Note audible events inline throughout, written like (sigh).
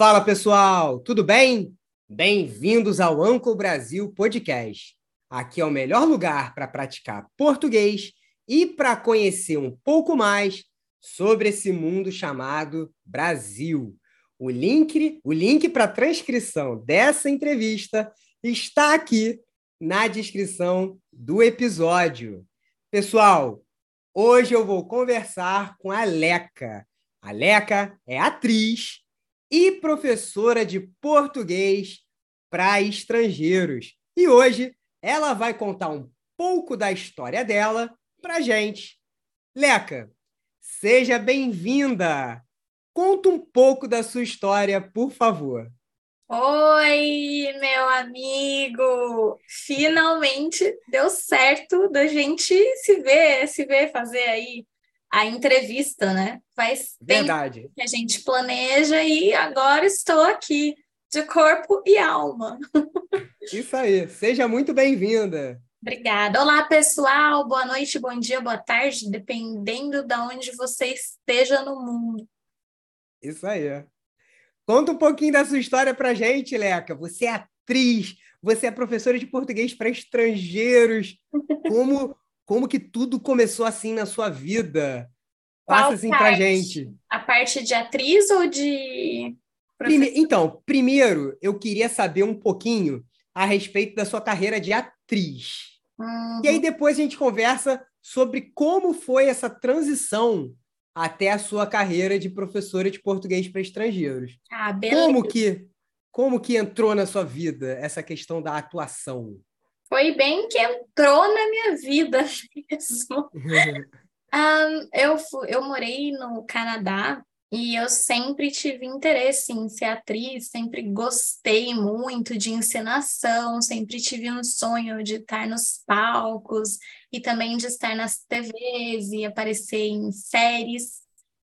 Fala pessoal, tudo bem? Bem-vindos ao Anco Brasil Podcast. Aqui é o melhor lugar para praticar português e para conhecer um pouco mais sobre esse mundo chamado Brasil. O link, o link para transcrição dessa entrevista está aqui na descrição do episódio. Pessoal, hoje eu vou conversar com a Leca. A Leca é atriz e professora de português para estrangeiros. E hoje ela vai contar um pouco da história dela para gente. Leca, seja bem-vinda! Conta um pouco da sua história, por favor. Oi, meu amigo! Finalmente deu certo da gente se ver, se ver fazer aí a entrevista, né? Faz Verdade. tempo que a gente planeja e agora estou aqui de corpo e alma. (laughs) Isso aí, seja muito bem-vinda. Obrigada. Olá, pessoal. Boa noite, bom dia, boa tarde, dependendo de onde você esteja no mundo. Isso aí. Conta um pouquinho da sua história para gente, Leca. Você é atriz, você é professora de português para estrangeiros. Como, como que tudo começou assim na sua vida? Passa Qual assim parte? para gente. A parte de atriz ou de Prime- Então, primeiro, eu queria saber um pouquinho a respeito da sua carreira de atriz. Uhum. E aí depois a gente conversa sobre como foi essa transição até a sua carreira de professora de português para estrangeiros. Ah, beleza. Como que como que entrou na sua vida essa questão da atuação? Foi bem que entrou na minha vida (laughs) mesmo. (laughs) Ahn, eu, fu- eu morei no Canadá e eu sempre tive interesse em ser atriz, sempre gostei muito de encenação, sempre tive um sonho de estar nos palcos e também de estar nas TVs e aparecer em séries.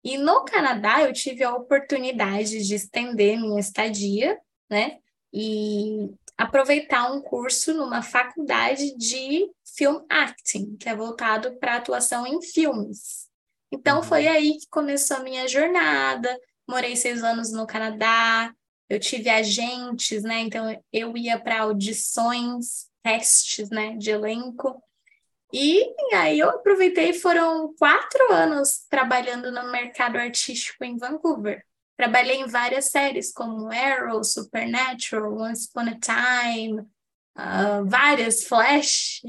E no Canadá eu tive a oportunidade de estender minha estadia, né? E aproveitar um curso numa faculdade de film acting, que é voltado para atuação em filmes. Então Uhum. foi aí que começou a minha jornada. Morei seis anos no Canadá, eu tive agentes, né? Então eu ia para audições, testes, né, de elenco. E aí eu aproveitei, foram quatro anos trabalhando no mercado artístico em Vancouver. Trabalhei em várias séries, como Arrow, Supernatural, Once Upon a Time, ah, várias, Flash,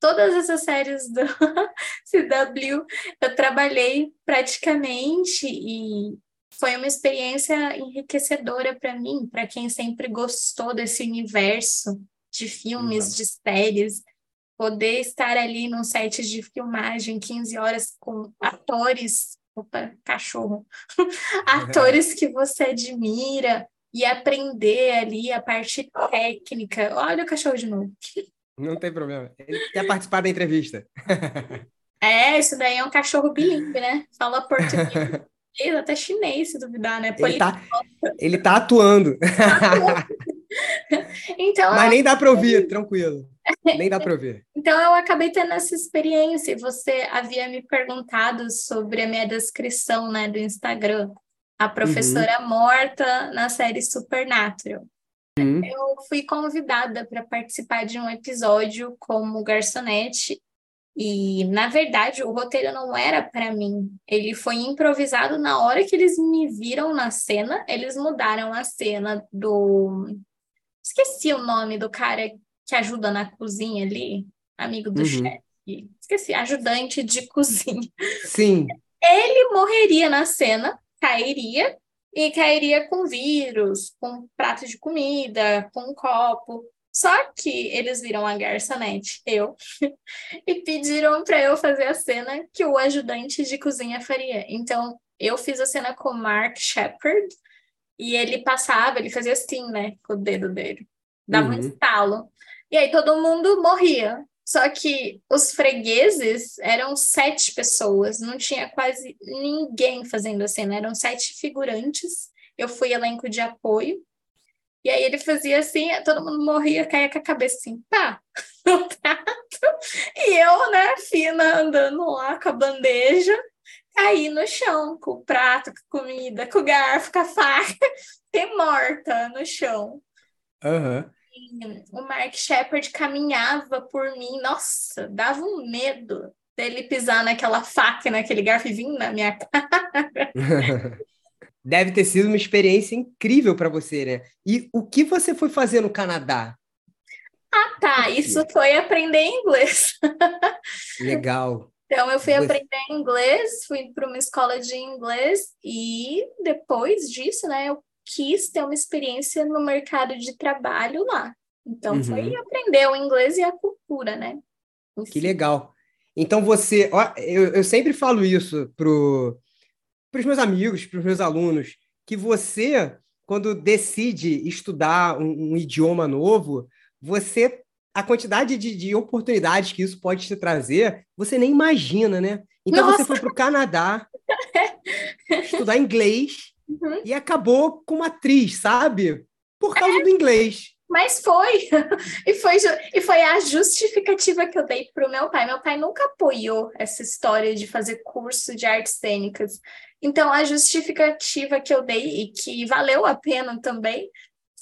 todas essas séries do (laughs) CW eu trabalhei praticamente e foi uma experiência enriquecedora para mim, para quem sempre gostou desse universo de filmes, de séries, poder estar ali num set de filmagem 15 horas com atores, opa, cachorro, (laughs) (laughs) atores que você admira e aprender ali a parte técnica. Olha o cachorro de novo. Não tem problema. Ele quer participar da entrevista. (laughs) É, isso daí é um cachorro bilíngue, né? Fala português, até chinês, se duvidar, né? Ele tá, ele tá atuando. Então, Mas nem dá para ouvir, tranquilo. Nem dá para ouvir. Então, eu acabei tendo essa experiência. Você havia me perguntado sobre a minha descrição, né, do Instagram. A professora morta na série Supernatural. Uhum. Eu fui convidada para participar de um episódio como garçonete. E, na verdade, o roteiro não era para mim. Ele foi improvisado na hora que eles me viram na cena. Eles mudaram a cena do. Esqueci o nome do cara que ajuda na cozinha ali, amigo do Uhum. chefe. Esqueci, ajudante de (laughs) cozinha. Sim. Ele morreria na cena, cairia, e cairia com vírus, com um prato de comida, com um copo. Só que eles viram a garçonete, eu, (laughs) e pediram para eu fazer a cena que o ajudante de cozinha faria. Então, eu fiz a cena com o Mark Shepard, e ele passava, ele fazia assim, né, com o dedo dele. Dava um Uhum. estalo. E aí todo mundo morria. Só que os fregueses eram sete pessoas, não tinha quase ninguém fazendo a cena, eram sete figurantes. Eu fui elenco de apoio. E aí ele fazia assim, todo mundo morria, caía com a cabeça assim, pá, (laughs) no prato. E eu, né, fina, andando lá com a bandeja. cair no chão com o prato, com a comida, com o garfo, com a faca, ter (laughs) morta no chão. Uhum. O Mark Shepard caminhava por mim, nossa, dava um medo dele pisar naquela faca, naquele garfo e vir na minha (laughs) cara. (laughs) Deve ter sido uma experiência incrível para você, né? E o que você foi fazer no Canadá? Ah, tá. Isso foi aprender inglês. (laughs) Legal. Então, eu fui você... aprender inglês, fui para uma escola de inglês e depois disso, né, eu quis ter uma experiência no mercado de trabalho lá. Então, uhum. foi aprender o inglês e a cultura, né? Enfim. Que legal. Então, você... Ó, eu, eu sempre falo isso pro para os meus amigos, para os meus alunos, que você, quando decide estudar um, um idioma novo, você a quantidade de, de, oportunidades que isso pode te trazer, você nem imagina, né? Então Nossa. você foi para o Canadá (laughs) estudar inglês uhum. e acabou como atriz, sabe? Por causa é. do inglês. Mas foi. (laughs) e foi. E foi a justificativa que eu dei para o meu pai. Meu pai nunca apoiou essa história de fazer curso de artes cênicas. Então, a justificativa que eu dei, e que valeu a pena também,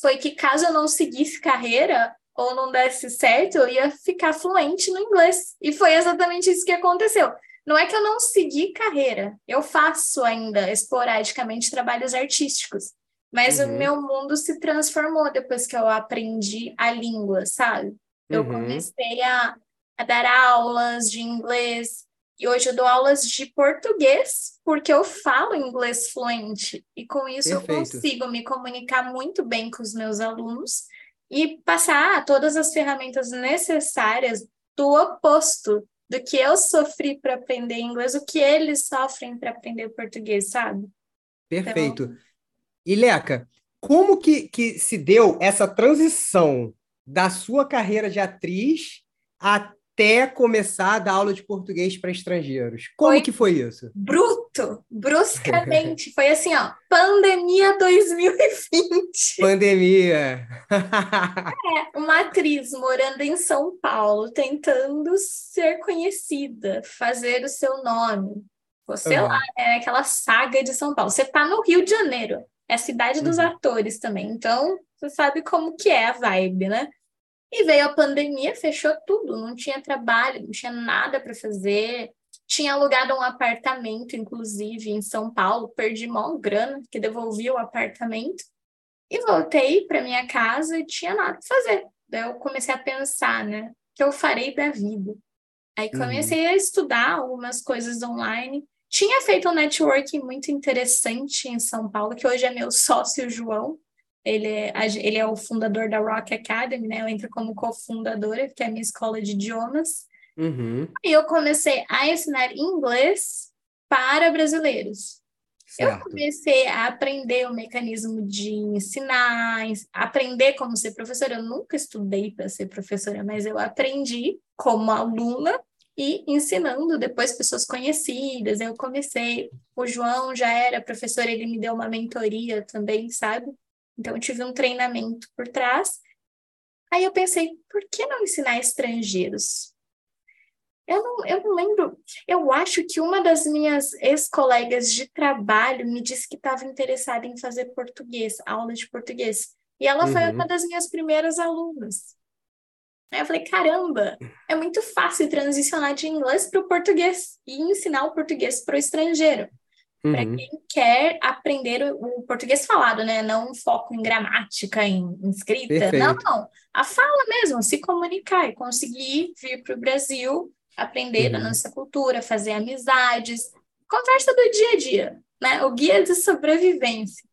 foi que caso eu não seguisse carreira ou não desse certo, eu ia ficar fluente no inglês. E foi exatamente isso que aconteceu. Não é que eu não segui carreira, eu faço ainda esporadicamente trabalhos artísticos, mas uhum. o meu mundo se transformou depois que eu aprendi a língua, sabe? Eu uhum. comecei a, a dar aulas de inglês, e hoje eu dou aulas de português, porque eu falo inglês fluente. E com isso Perfeito. eu consigo me comunicar muito bem com os meus alunos e passar todas as ferramentas necessárias do oposto do que eu sofri para aprender inglês, o que eles sofrem para aprender português, sabe? Perfeito. Então... E Leca, como que, que se deu essa transição da sua carreira de atriz até começar a dar aula de português para estrangeiros. Como foi que foi isso? Bruto, bruscamente. foi assim, ó, pandemia 2020. Pandemia. é, uma atriz morando em São Paulo, tentando ser conhecida, fazer o seu nome. Você uhum. lá, é aquela saga de São Paulo. Você tá no Rio de Janeiro, é a cidade dos uhum. atores também. Então, você sabe como que é a vibe, né? E veio a pandemia, fechou tudo, não tinha trabalho, não tinha nada para fazer. Tinha alugado um apartamento, inclusive, em São Paulo, perdi mó grana, que devolvi o apartamento. E voltei para minha casa e tinha nada para fazer. Daí eu comecei a pensar, né? O que eu farei da vida? Aí uhum. comecei uhum. a estudar algumas coisas online. Tinha feito um networking muito interessante em São Paulo, que hoje é meu sócio João. Ele é, ele é o fundador da Rock Academy, né? Eu entro como cofundadora, que é a minha escola de idiomas. Uhum. E eu comecei a ensinar inglês para brasileiros. Certo. Eu comecei a aprender o mecanismo de ensinar, aprender como ser professora. Eu nunca estudei para ser professora, mas eu aprendi como aluna e ensinando depois pessoas conhecidas. Eu comecei, o João já era professor, ele me deu uma mentoria também, sabe? Então, eu tive um treinamento por trás. Aí eu pensei, por que não ensinar estrangeiros? Eu não, eu não lembro. Eu acho que uma das minhas ex-colegas de trabalho me disse que estava interessada em fazer português, aula de português. E ela uhum. foi uma das minhas primeiras alunas. Aí eu falei, caramba, é muito fácil transicionar de inglês para o português e ensinar o português para o estrangeiro. Uhum. Para quem quer aprender o, português falado, né? Não um foco em gramática, em, em escrita. Perfeito. Não, não. A fala mesmo, se comunicar e conseguir vir para o Brasil, aprender uhum. a nossa cultura, fazer amizades, conversa do dia a dia, né? O guia de sobrevivência.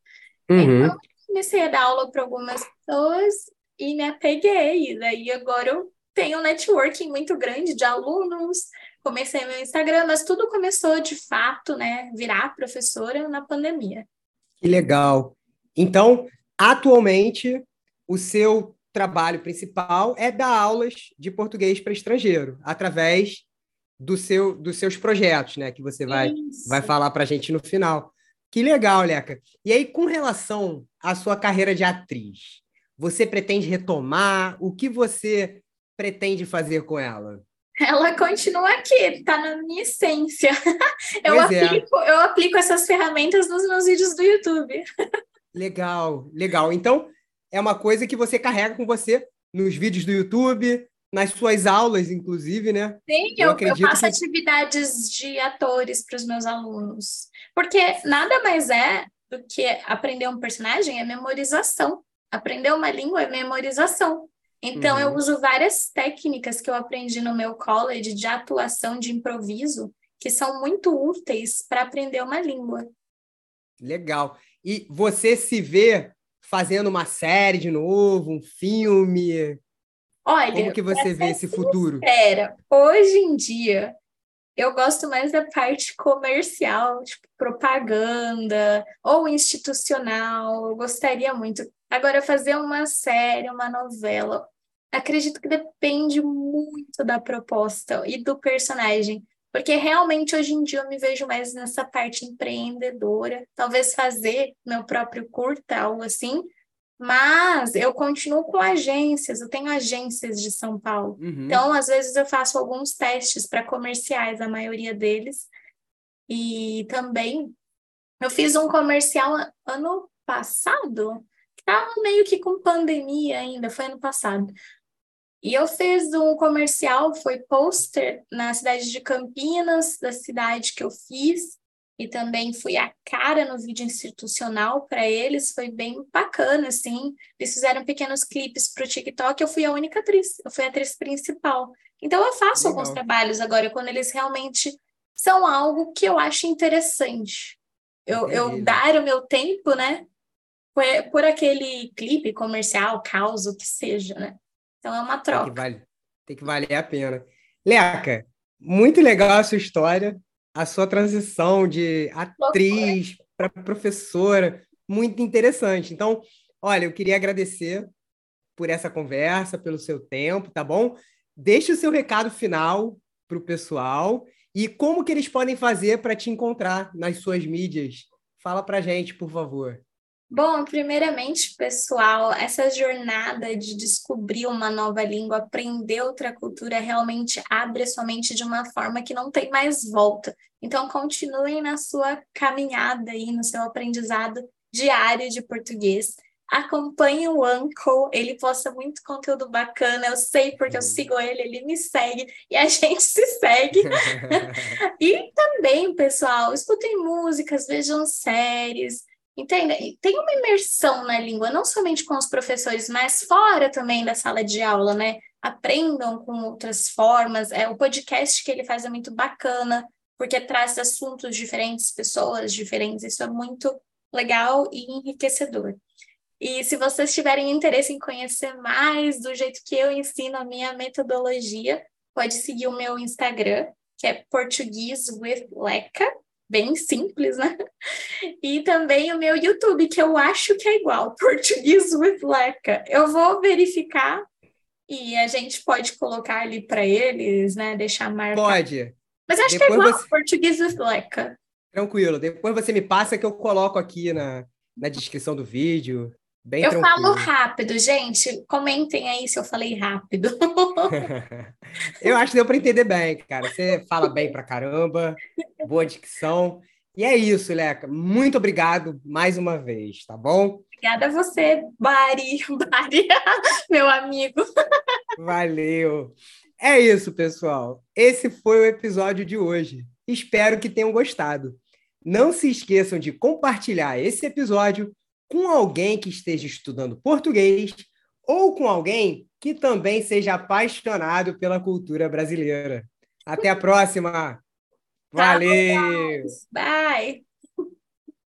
Uhum. Então, comecei a dar aula para algumas pessoas e me apeguei. E daí agora eu tenho um networking muito grande de alunos, comecei meu Instagram, mas tudo começou de fato, né, virar professora na pandemia. Que legal. Então, atualmente, o seu trabalho principal é dar aulas de português para estrangeiro, através do seu, dos seus projetos, né, que você vai, vai falar para a gente no final. Que legal, Leca. E aí, com relação à sua carreira de atriz, você pretende retomar? O que você pretende fazer com ela? Ela continua aqui, está na minha essência. (laughs) Eu Pois é. aplico, eu aplico essas ferramentas nos meus vídeos do YouTube. (laughs) Legal, legal. Então, é uma coisa que você carrega com você nos vídeos do YouTube, nas suas aulas, inclusive, né? Sim, Eu eu, eu faço que- atividades de atores para os meus alunos. Porque nada mais é do que aprender um personagem é memorização. Aprender uma língua é memorização. Então, eu Uhum. uso várias técnicas que eu aprendi no meu college de atuação, de improviso, que são muito úteis para aprender uma língua. Legal. E você se vê fazendo uma série de novo, um filme? Olha, Como que você vê esse futuro? Pera, hoje em dia eu gosto mais da parte comercial, tipo propaganda ou institucional. Eu gostaria muito. Agora, fazer uma série, uma novela, acredito que depende muito da proposta e do personagem. Porque realmente hoje em dia eu me vejo mais nessa parte empreendedora, talvez fazer meu próprio curta, algo assim, mas eu continuo com agências, eu tenho agências de São Paulo. Uhum. Então, às vezes, eu faço alguns testes para comerciais, a maioria deles. E também eu fiz um comercial ano passado, que estava meio que com pandemia ainda, foi ano passado. E eu fiz um comercial, foi pôster na cidade de Campinas, da cidade que eu fiz, e também fui a cara no vídeo institucional para eles, foi bem bacana, assim. Eles fizeram pequenos clipes para o TikTok, eu fui a única atriz, eu fui a atriz principal. Então eu faço alguns Legal. trabalhos agora, quando eles realmente são algo que eu acho interessante. Eu, eu dar o meu tempo, né? Por, por aquele clipe comercial, caos, o que seja, né? Então é uma Tem que, troca. vale, tem que valer a pena. Leca, muito legal a sua história, a sua transição de atriz para professora, muito interessante. Então, olha, eu queria agradecer por essa conversa, pelo seu tempo, tá bom? Deixe o seu recado final para o pessoal e como que eles podem fazer para te encontrar nas suas mídias. Fala para gente, por favor. Bom, primeiramente, pessoal, essa jornada de descobrir uma nova língua, aprender outra cultura, realmente abre a sua mente de uma forma que não tem mais volta. Então, continuem na sua caminhada aí, no seu aprendizado diário de português. Acompanhe o Uncle, ele posta muito conteúdo bacana, eu sei porque eu Uhum. sigo ele, ele me segue e a (laughs) gente se segue. (laughs) E também, pessoal, escutem músicas, vejam séries, entenda? E Tem uma imersão na língua, não somente com os professores, mas fora também da sala de aula, né? Aprendam com outras formas. É, o podcast que ele faz é muito bacana, porque traz assuntos diferentes, pessoas diferentes. Isso é muito legal e enriquecedor. E se vocês tiverem interesse em conhecer mais do jeito que eu ensino a minha metodologia, pode seguir o meu Instagram, que é Português with Leca, bem simples, né? E também o meu YouTube, que eu acho que é igual, (laughs) Português with Leca. Eu vou verificar e a gente pode colocar ali para eles, né? Deixar marca. Pode, Mas acho que é Depois igual, você- Português with Leca. tranquilo. Depois você me passa que eu coloco aqui na, na descrição do vídeo. Bem Eu tranquilo. falo rápido, gente. Comentem aí se eu falei rápido. (laughs) Eu acho que deu para entender bem, cara. Você fala bem pra caramba, boa dicção. E é isso, Leca. Muito obrigado mais uma vez, tá bom? Obrigada a você, Bari, (laughs) Bari, meu amigo. Valeu. É isso, pessoal. Esse foi o episódio de hoje. Espero que tenham gostado. Não se esqueçam de compartilhar esse episódio com alguém que esteja estudando português ou com alguém que também seja apaixonado pela cultura brasileira. Até a próxima. Valeu! Bye.